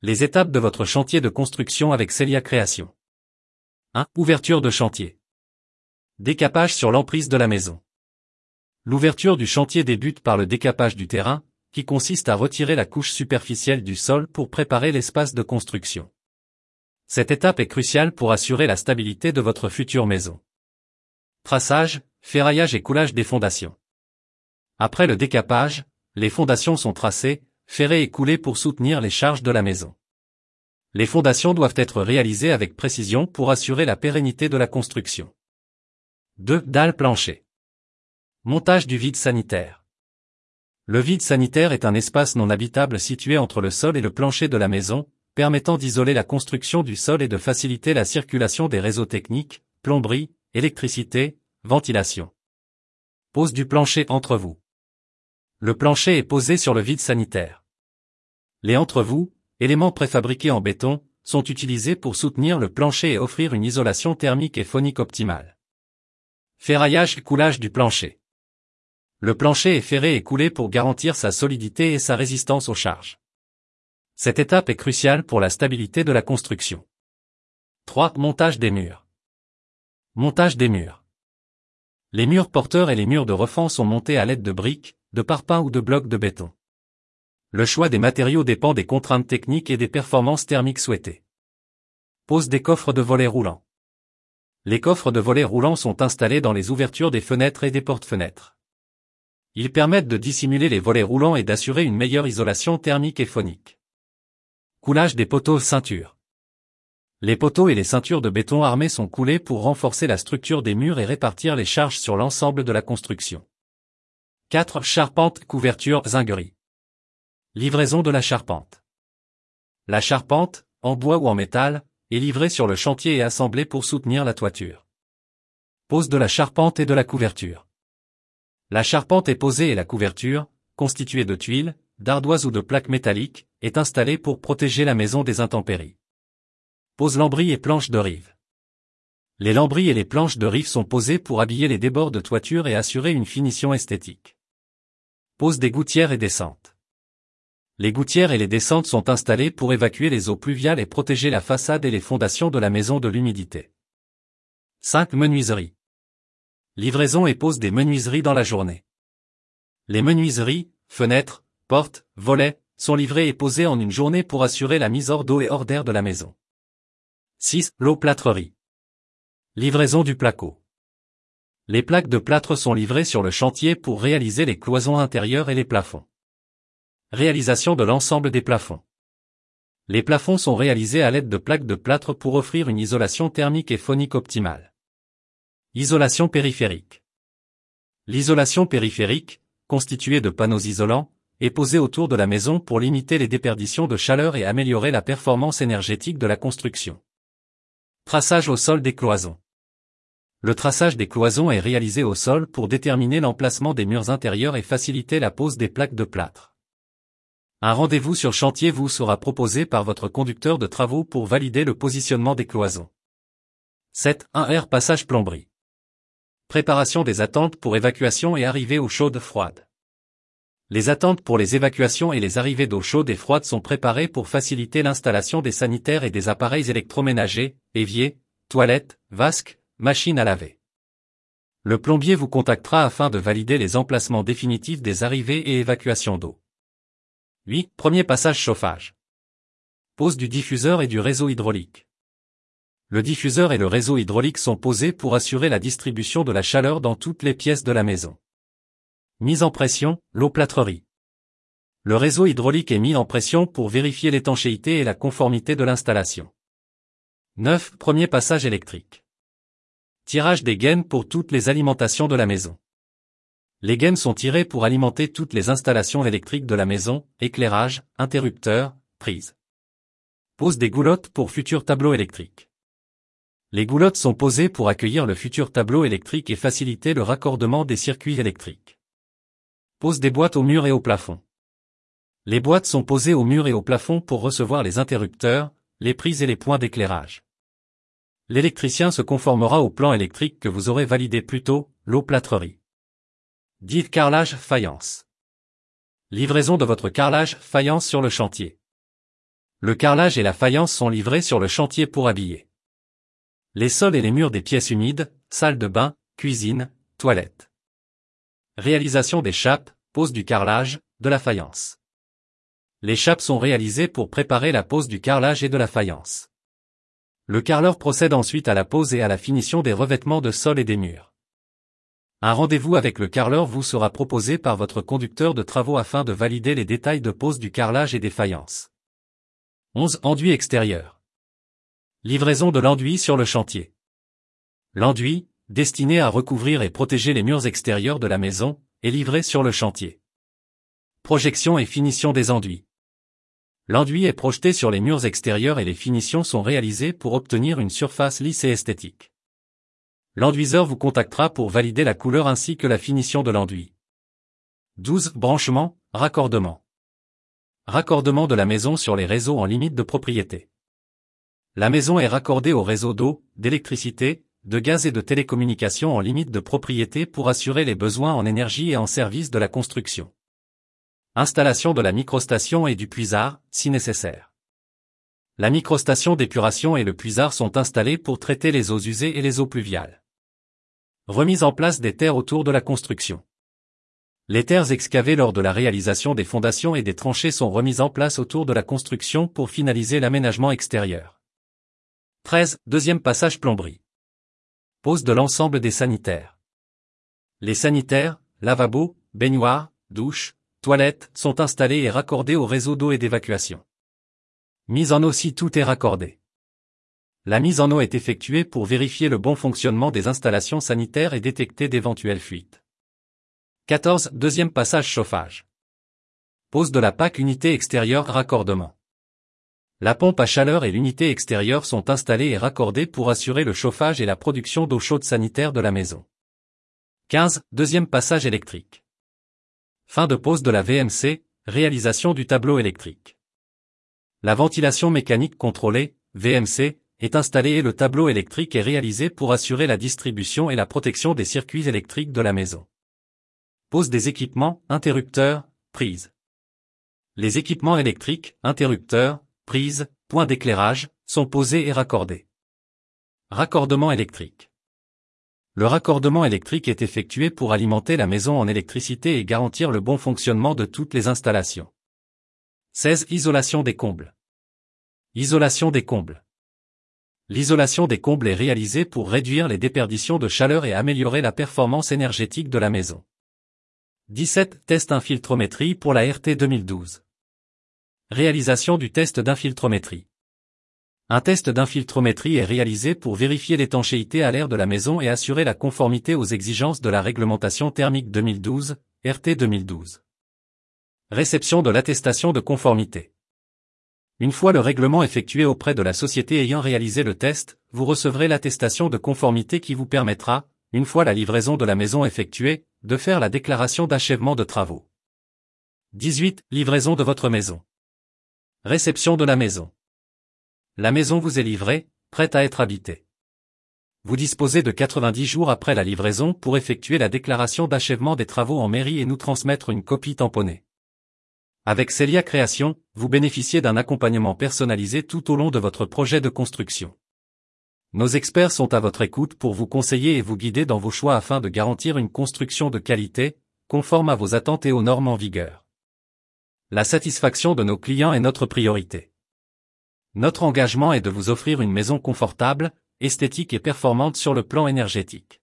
Les étapes de votre chantier de construction avec Celia Création. 1. Ouverture de chantier. Décapage sur l'emprise de la maison. L'ouverture du chantier débute par le décapage du terrain, qui consiste à retirer la couche superficielle du sol pour préparer l'espace de construction. Cette étape est cruciale pour assurer la stabilité de votre future maison. Traçage, ferraillage et coulage des fondations. Après le décapage, les fondations sont tracées, ferrées et coulées pour soutenir les charges de la maison. Les fondations doivent être réalisées avec précision pour assurer la pérennité de la construction. 2. Dalle plancher. Montage du vide sanitaire. Le vide sanitaire est un espace non habitable situé entre le sol et le plancher de la maison, permettant d'isoler la construction du sol et de faciliter la circulation des réseaux techniques, plomberie, électricité, ventilation. Pose du plancher entre vous. Le plancher est posé sur le vide sanitaire. Les entre-vous, éléments préfabriqués en béton, sont utilisés pour soutenir le plancher et offrir une isolation thermique et phonique optimale. Ferraillage et coulage du plancher. Le plancher est ferré et coulé pour garantir sa solidité et sa résistance aux charges. Cette étape est cruciale pour la stabilité de la construction. 3. Montage des murs. Montage des murs. Les murs porteurs et les murs de refend sont montés à l'aide de briques, de parpaings ou de blocs de béton. Le choix des matériaux dépend des contraintes techniques et des performances thermiques souhaitées. Pose des coffres de volets roulants. Les coffres de volets roulants sont installés dans les ouvertures des fenêtres et des portes-fenêtres. Ils permettent de dissimuler les volets roulants et d'assurer une meilleure isolation thermique et phonique. Coulage des poteaux ceintures. Les poteaux et les ceintures de béton armé sont coulés pour renforcer la structure des murs et répartir les charges sur l'ensemble de la construction. 4. Charpente, couverture, zinguerie. Livraison de la charpente. La charpente, en bois ou en métal, est livrée sur le chantier et assemblée pour soutenir la toiture. Pose de la charpente et de la couverture. La charpente est posée et la couverture, constituée de tuiles, d'ardoises ou de plaques métalliques, est installée pour protéger la maison des intempéries. Pose lambris et planches de rive. Les lambris et les planches de rive sont posés pour habiller les débords de toiture et assurer une finition esthétique. Pose des gouttières et descentes. Les gouttières et les descentes sont installées pour évacuer les eaux pluviales et protéger la façade et les fondations de la maison de l'humidité. 5. Menuiseries. Livraison et pose des menuiseries dans la journée. Les menuiseries, fenêtres, portes, volets, sont livrées et posées en une journée pour assurer la mise hors d'eau et hors d'air de la maison. 6. L'eau plâtrerie. Livraison du placo. Les plaques de plâtre sont livrées sur le chantier pour réaliser les cloisons intérieures et les plafonds. Réalisation de l'ensemble des plafonds. Les plafonds sont réalisés à l'aide de plaques de plâtre pour offrir une isolation thermique et phonique optimale. Isolation périphérique. L'isolation périphérique, constituée de panneaux isolants, est posée autour de la maison pour limiter les déperditions de chaleur et améliorer la performance énergétique de la construction. Traçage au sol des cloisons. Le traçage des cloisons est réalisé au sol pour déterminer l'emplacement des murs intérieurs et faciliter la pose des plaques de plâtre. Un rendez-vous sur chantier vous sera proposé par votre conducteur de travaux pour valider le positionnement des cloisons. 7. 1 R passage plomberie. Préparation des attentes pour évacuation et arrivée eau chaude froide. Les attentes pour les évacuations et les arrivées d'eau chaude et froide sont préparées pour faciliter l'installation des sanitaires et des appareils électroménagers, éviers, toilettes, vasques, machines à laver. Le plombier vous contactera afin de valider les emplacements définitifs des arrivées et évacuations d'eau. 8. Premier passage chauffage. Pose du diffuseur et du réseau hydraulique. Le diffuseur et le réseau hydraulique sont posés pour assurer la distribution de la chaleur dans toutes les pièces de la maison. Mise en pression, l'eau plâtrerie. Le réseau hydraulique est mis en pression pour vérifier l'étanchéité et la conformité de l'installation. 9. Premier passage électrique. Tirage des gaines pour toutes les alimentations de la maison. Les gaines sont tirées pour alimenter toutes les installations électriques de la maison, éclairage, interrupteurs, prises. Pose des goulottes pour futur tableau électrique. Les goulottes sont posées pour accueillir le futur tableau électrique et faciliter le raccordement des circuits électriques. Pose des boîtes au mur et au plafond. Les boîtes sont posées au mur et au plafond pour recevoir les interrupteurs, les prises et les points d'éclairage. L'électricien se conformera au plan électrique que vous aurez validé plus tôt, l'eau plâtrerie. Dites carrelage faïence. Livraison de votre carrelage faïence sur le chantier. Le carrelage et la faïence sont livrés sur le chantier pour habiller. Les sols et les murs des pièces humides, salle de bain, cuisine, toilette. Réalisation des chapes, pose du carrelage, de la faïence. Les chapes sont réalisées pour préparer la pose du carrelage et de la faïence. Le carreleur procède ensuite à la pose et à la finition des revêtements de sol et des murs. Un rendez-vous avec le carreleur vous sera proposé par votre conducteur de travaux afin de valider les détails de pose du carrelage et des faïences. 11. Enduit extérieur. Livraison de l'enduit sur le chantier. L'enduit, destiné à recouvrir et protéger les murs extérieurs de la maison, est livré sur le chantier. Projection et finition des enduits. L'enduit est projeté sur les murs extérieurs et les finitions sont réalisées pour obtenir une surface lisse et esthétique. L'enduiseur vous contactera pour valider la couleur ainsi que la finition de l'enduit. 12. Branchement, raccordement. Raccordement de la maison sur les réseaux en limite de propriété. La maison est raccordée au réseau d'eau, d'électricité, de gaz et de télécommunications en limite de propriété pour assurer les besoins en énergie et en service de la construction. Installation de la microstation et du puisard, si nécessaire. La microstation d'épuration et le puisard sont installés pour traiter les eaux usées et les eaux pluviales. Remise en place des terres autour de la construction. Les terres excavées lors de la réalisation des fondations et des tranchées sont remises en place autour de la construction pour finaliser l'aménagement extérieur. 13. Deuxième passage plomberie. Pose de l'ensemble des sanitaires. Les sanitaires, lavabos, baignoires, douches, toilettes sont installés et raccordés au réseau d'eau et d'évacuation. Mise en eau si tout est raccordé. La mise en eau est effectuée pour vérifier le bon fonctionnement des installations sanitaires et détecter d'éventuelles fuites. 14. Deuxième passage chauffage. Pose de la PAC unité extérieure raccordement. La pompe à chaleur et l'unité extérieure sont installées et raccordées pour assurer le chauffage et la production d'eau chaude sanitaire de la maison. 15. Deuxième passage électrique. Fin de pose de la VMC, réalisation du tableau électrique. La ventilation mécanique contrôlée, VMC, est installée et le tableau électrique est réalisé pour assurer la distribution et la protection des circuits électriques de la maison. Pose des équipements, interrupteurs, prises. Les équipements électriques, interrupteurs, prises, points d'éclairage, sont posés et raccordés. Raccordement électrique. Le raccordement électrique est effectué pour alimenter la maison en électricité et garantir le bon fonctionnement de toutes les installations. 16. Isolation des combles. Isolation des combles. L'isolation des combles est réalisée pour réduire les déperditions de chaleur et améliorer la performance énergétique de la maison. 17. Test infiltrométrie pour la RT 2012. Réalisation du test d'infiltrométrie. Un test d'infiltrométrie est réalisé pour vérifier l'étanchéité à l'air de la maison et assurer la conformité aux exigences de la réglementation thermique 2012, RT 2012. Réception de l'attestation de conformité. Une fois le règlement effectué auprès de la société ayant réalisé le test, vous recevrez l'attestation de conformité qui vous permettra, une fois la livraison de la maison effectuée, de faire la déclaration d'achèvement de travaux. 18. Livraison de votre maison. Réception de la maison. La maison vous est livrée, prête à être habitée. Vous disposez de 90 jours après la livraison pour effectuer la déclaration d'achèvement des travaux en mairie et nous transmettre une copie tamponnée. Avec Celia Création, vous bénéficiez d'un accompagnement personnalisé tout au long de votre projet de construction. Nos experts sont à votre écoute pour vous conseiller et vous guider dans vos choix afin de garantir une construction de qualité, conforme à vos attentes et aux normes en vigueur. La satisfaction de nos clients est notre priorité. Notre engagement est de vous offrir une maison confortable, esthétique et performante sur le plan énergétique.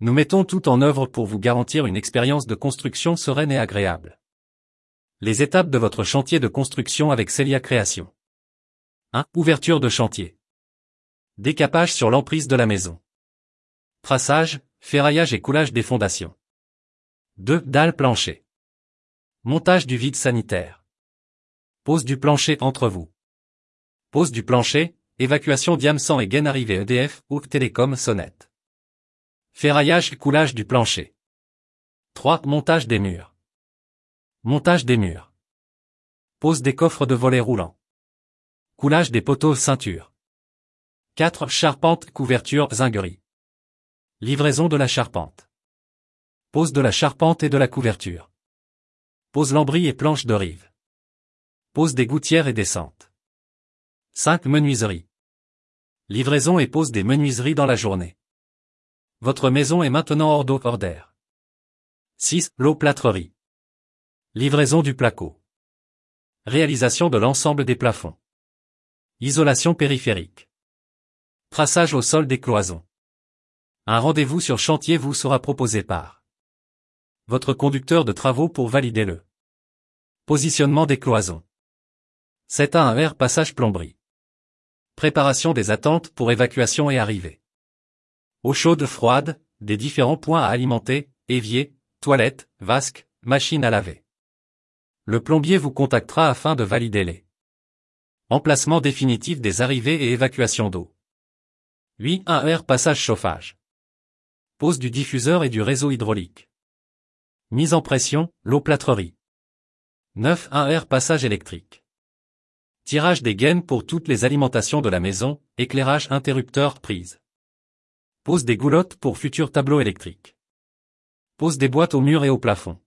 Nous mettons tout en œuvre pour vous garantir une expérience de construction sereine et agréable. Les étapes de votre chantier de construction avec Celia Création. 1. Ouverture de chantier. Décapage sur l'emprise de la maison. Traçage, ferraillage et coulage des fondations. 2. Dalle plancher. Montage du vide sanitaire. Pose du plancher entre vous. Pose du plancher, évacuation Diamsan et gain arrivée EDF ou Télécom Sonnette. Ferraillage et coulage du plancher. 3. Montage des murs. Montage des murs. Pose des coffres de volets roulants. Coulage des poteaux ceinture. 4. Charpente, couverture, zinguerie. Livraison de la charpente. Pose de la charpente et de la couverture. Pose lambris et planches de rive. Pose des gouttières et descentes. 5. Menuiserie. Livraison et pose des menuiseries dans la journée. Votre maison est maintenant hors d'eau hors d'air. 6. L'eau plâtrerie. Livraison du placo. Réalisation de l'ensemble des plafonds. Isolation périphérique. Traçage au sol des cloisons. Un rendez-vous sur chantier vous sera proposé par votre conducteur de travaux pour valider le positionnement des cloisons. 7 à 1 R passage plomberie. Préparation des attentes pour évacuation et arrivée. Eau chaude froide, des différents points à alimenter, évier, toilettes, vasque, machine à laver. Le plombier vous contactera afin de valider les emplacements définitifs des arrivées et évacuations d'eau. 8. 1 R passage chauffage. Pose du diffuseur et du réseau hydraulique. Mise en pression, l'eau plâtrerie. 9. 1 R passage électrique. Tirage des gaines pour toutes les alimentations de la maison, éclairage interrupteur prise. Pose des goulottes pour futurs tableaux électriques. Pose des boîtes au mur et au plafond.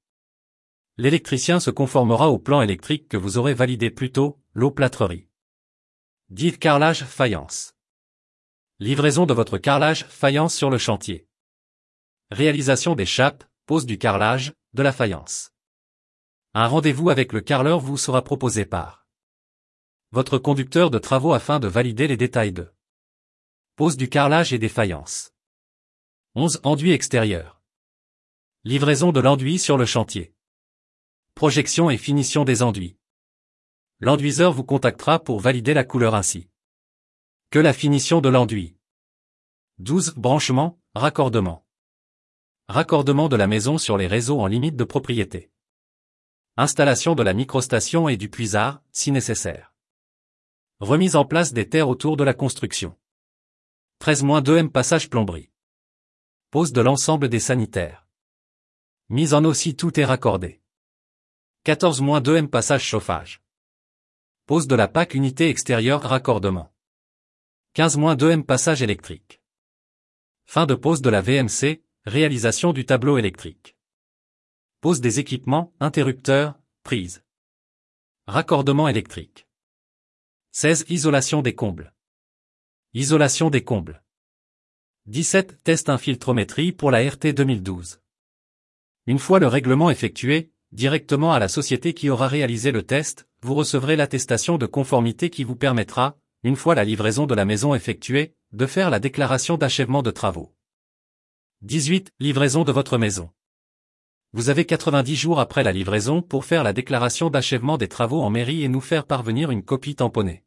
L'électricien se conformera au plan électrique que vous aurez validé plus tôt, l'eau plâtrerie. 10. Carrelage faïence. Livraison de votre carrelage faïence sur le chantier. Réalisation des chapes, pose du carrelage, de la faïence. Un rendez-vous avec le carreleur vous sera proposé par votre conducteur de travaux afin de valider les détails de pose du carrelage et des faïences. 11. Enduit extérieur. Livraison de l'enduit sur le chantier. Projection et finition des enduits. L'enduiseur vous contactera pour valider la couleur ainsi que la finition de l'enduit. 12. Branchement, raccordement. Raccordement de la maison sur les réseaux en limite de propriété. Installation de la microstation et du puisard, si nécessaire. Remise en place des terres autour de la construction. 13-2 M passage plomberie. Pose de l'ensemble des sanitaires. Mise en eau si tout est raccordé. 14-2 M passage chauffage. Pose de la PAC unité extérieure raccordement. 15-2 M passage électrique. Fin de pose de la VMC, réalisation du tableau électrique. Pose des équipements, interrupteurs, prises. Raccordement électrique. 16. Isolation des combles. Isolation des combles. 17. Test infiltrométrie pour la RT 2012. Une fois le règlement effectué, directement à la société qui aura réalisé le test, vous recevrez l'attestation de conformité qui vous permettra, une fois la livraison de la maison effectuée, de faire la déclaration d'achèvement de travaux. 18. Livraison de votre maison. Vous avez 90 jours après la livraison pour faire la déclaration d'achèvement des travaux en mairie et nous faire parvenir une copie tamponnée.